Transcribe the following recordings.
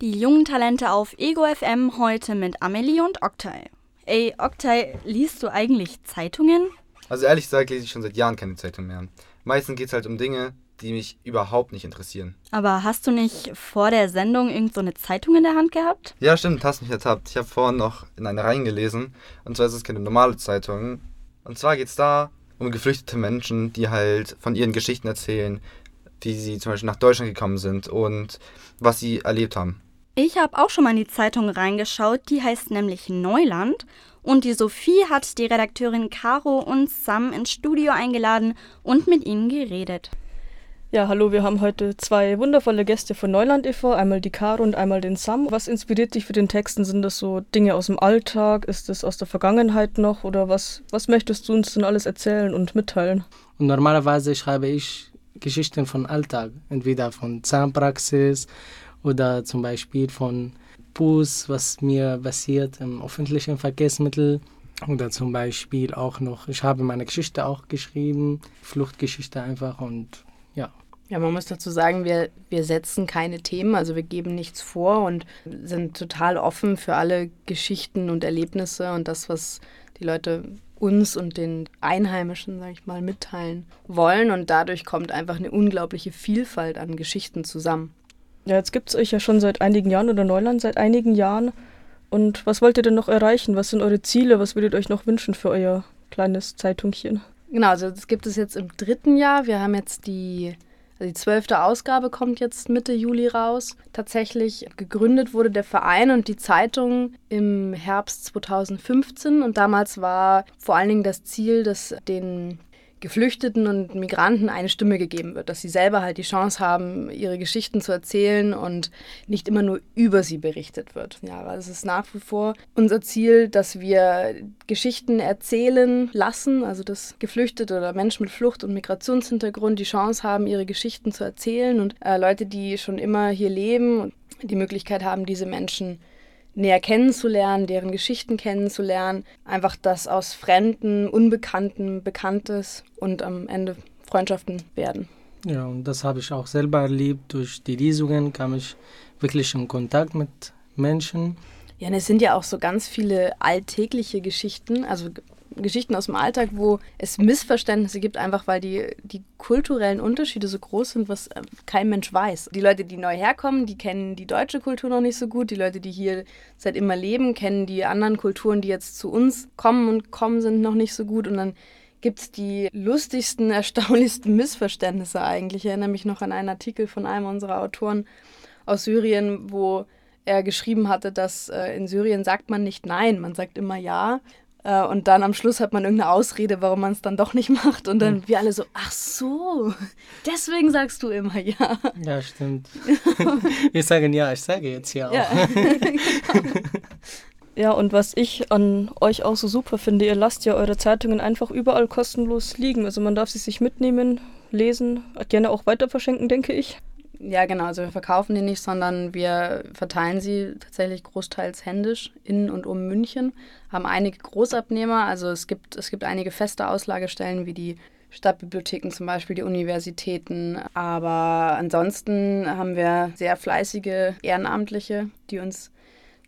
Die jungen Talente auf Ego FM heute mit Amelie und Oktay. Ey, Oktay, liest du eigentlich Zeitungen? Also ehrlich gesagt lese ich schon seit Jahren keine Zeitung mehr. Meistens geht es halt um Dinge, die mich überhaupt nicht interessieren. Aber hast du nicht vor der Sendung irgend so eine Zeitung in der Hand gehabt? Ja, stimmt, hast mich ertappt. Ich habe vorhin noch in eine reingelesen. Und zwar ist es keine normale Zeitung. Und zwar geht es da um geflüchtete Menschen, die halt von ihren Geschichten erzählen, wie sie zum Beispiel nach Deutschland gekommen sind und was sie erlebt haben. Ich habe auch schon mal in die Zeitung reingeschaut, die heißt nämlich Neuland. Und die Sophie hat die Redakteurin Caro und Sam ins Studio eingeladen und mit ihnen geredet. Ja, hallo, wir haben heute zwei wundervolle Gäste von Neuland e.V., einmal die Caro und einmal den Sam. Was inspiriert dich für den Texten? Sind das so Dinge aus dem Alltag? Ist das aus der Vergangenheit noch? Oder was, was möchtest du uns denn alles erzählen und mitteilen? Und normalerweise schreibe ich Geschichten von Alltag, entweder von Zahnpraxis oder zum Beispiel von Bus, was mir passiert im öffentlichen Verkehrsmittel. Oder zum Beispiel auch noch, ich habe meine Geschichte auch geschrieben, Fluchtgeschichte einfach und ja. Ja, man muss dazu sagen, wir, wir setzen keine Themen, also wir geben nichts vor und sind total offen für alle Geschichten und Erlebnisse und das, was die Leute uns und den Einheimischen, sag ich mal, mitteilen wollen. Und dadurch kommt einfach eine unglaubliche Vielfalt an Geschichten zusammen. Ja, jetzt gibt es euch ja schon seit einigen Jahren oder Neuland seit einigen Jahren. Und was wollt ihr denn noch erreichen? Was sind eure Ziele? Was würdet ihr euch noch wünschen für euer kleines Zeitungchen? Genau, also das gibt es jetzt im dritten Jahr. Wir haben jetzt die, also die zwölfte Ausgabe kommt jetzt Mitte Juli raus. Tatsächlich gegründet wurde der Verein und die Zeitung im Herbst 2015 und damals war vor allen Dingen das Ziel, dass den Geflüchteten und Migranten eine Stimme gegeben wird, dass sie selber halt die Chance haben, ihre Geschichten zu erzählen und nicht immer nur über sie berichtet wird. Ja, weil es ist nach wie vor unser Ziel, dass wir Geschichten erzählen lassen, also dass Geflüchtete oder Menschen mit Flucht- und Migrationshintergrund die Chance haben, ihre Geschichten zu erzählen und äh, Leute, die schon immer hier leben und die Möglichkeit haben, diese Menschen näher kennenzulernen, deren Geschichten kennenzulernen. Einfach das aus Fremden, Unbekannten, Bekanntes und am Ende Freundschaften werden. Ja, und das habe ich auch selber erlebt. Durch die Lesungen kam ich wirklich in Kontakt mit Menschen. Ja, und es sind ja auch so ganz viele alltägliche Geschichten. Also Geschichten aus dem Alltag, wo es Missverständnisse gibt, einfach weil die, die kulturellen Unterschiede so groß sind, was äh, kein Mensch weiß. Die Leute, die neu herkommen, die kennen die deutsche Kultur noch nicht so gut. Die Leute, die hier seit immer leben, kennen die anderen Kulturen, die jetzt zu uns kommen und kommen sind, noch nicht so gut. Und dann gibt es die lustigsten, erstaunlichsten Missverständnisse eigentlich. Ich erinnere mich noch an einen Artikel von einem unserer Autoren aus Syrien, wo er geschrieben hatte, dass äh, in Syrien sagt man nicht Nein, man sagt immer Ja. Äh, und dann am Schluss hat man irgendeine Ausrede, warum man es dann doch nicht macht. Und dann mhm. wir alle so, ach so, deswegen sagst du immer ja. Ja, stimmt. wir sagen ja, ich sage jetzt ja auch. Ja, ja, und was ich an euch auch so super finde, ihr lasst ja eure Zeitungen einfach überall kostenlos liegen. Also man darf sie sich mitnehmen, lesen, gerne auch weiter verschenken, denke ich. Ja, genau. Also wir verkaufen die nicht, sondern wir verteilen sie tatsächlich großteils händisch in und um München. Haben einige Großabnehmer. Also es gibt, es gibt einige feste Auslagestellen wie die Stadtbibliotheken zum Beispiel, die Universitäten. Aber ansonsten haben wir sehr fleißige Ehrenamtliche, die uns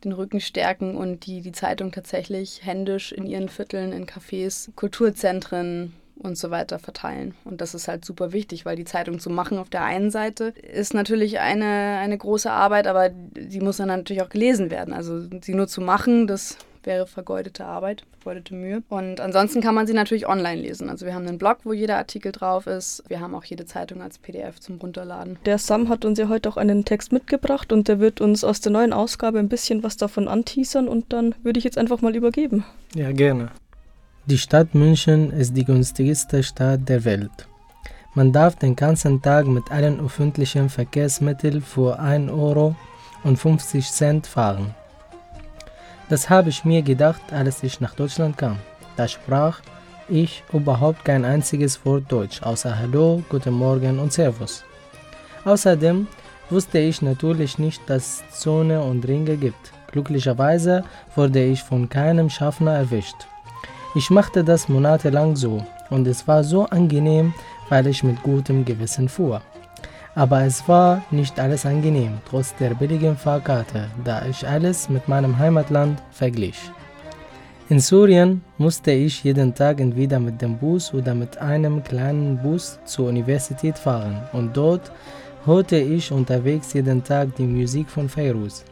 den Rücken stärken und die die Zeitung tatsächlich händisch in ihren Vierteln, in Cafés, Kulturzentren, und so weiter verteilen. Und das ist halt super wichtig, weil die Zeitung zu machen auf der einen Seite ist natürlich eine, eine große Arbeit, aber sie muss dann natürlich auch gelesen werden. Also sie nur zu machen, das wäre vergeudete Arbeit, vergeudete Mühe. Und ansonsten kann man sie natürlich online lesen. Also wir haben einen Blog, wo jeder Artikel drauf ist. Wir haben auch jede Zeitung als PDF zum Runterladen. Der Sam hat uns ja heute auch einen Text mitgebracht und der wird uns aus der neuen Ausgabe ein bisschen was davon anteasern und dann würde ich jetzt einfach mal übergeben. Ja, gerne. Die Stadt München ist die günstigste Stadt der Welt. Man darf den ganzen Tag mit allen öffentlichen Verkehrsmitteln für 1,50 Euro fahren. Das habe ich mir gedacht, als ich nach Deutschland kam. Da sprach ich überhaupt kein einziges Wort Deutsch, außer Hallo, Guten Morgen und Servus. Außerdem wusste ich natürlich nicht, dass es Zone und Ringe gibt. Glücklicherweise wurde ich von keinem Schaffner erwischt. Ich machte das monatelang so und es war so angenehm, weil ich mit gutem Gewissen fuhr. Aber es war nicht alles angenehm, trotz der billigen Fahrkarte, da ich alles mit meinem Heimatland verglich. In Syrien musste ich jeden Tag entweder mit dem Bus oder mit einem kleinen Bus zur Universität fahren und dort hörte ich unterwegs jeden Tag die Musik von Feiruz.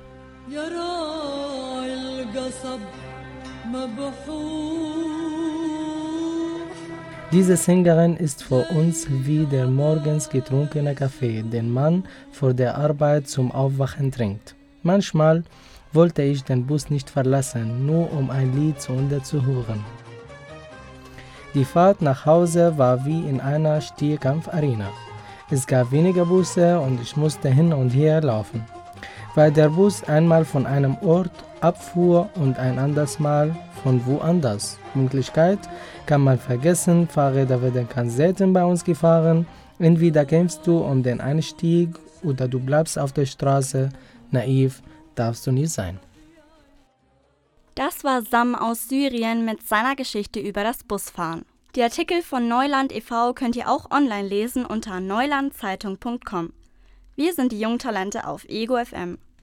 Diese Sängerin ist für uns wie der morgens getrunkene Kaffee, den man vor der Arbeit zum Aufwachen trinkt. Manchmal wollte ich den Bus nicht verlassen, nur um ein Lied zu Ende zu hören. Die Fahrt nach Hause war wie in einer Stierkampfarena. Es gab weniger Busse und ich musste hin und her laufen, weil der Bus einmal von einem Ort abfuhr und ein anderes Mal von woanders. Pünktlichkeit kann man vergessen, Fahrräder werden ganz selten bei uns gefahren. Entweder kämpfst du um den Einstieg oder du bleibst auf der Straße. Naiv darfst du nie sein. Das war Sam aus Syrien mit seiner Geschichte über das Busfahren. Die Artikel von Neuland e.V. könnt ihr auch online lesen unter neulandzeitung.com. Wir sind die Jungtalente auf Ego FM.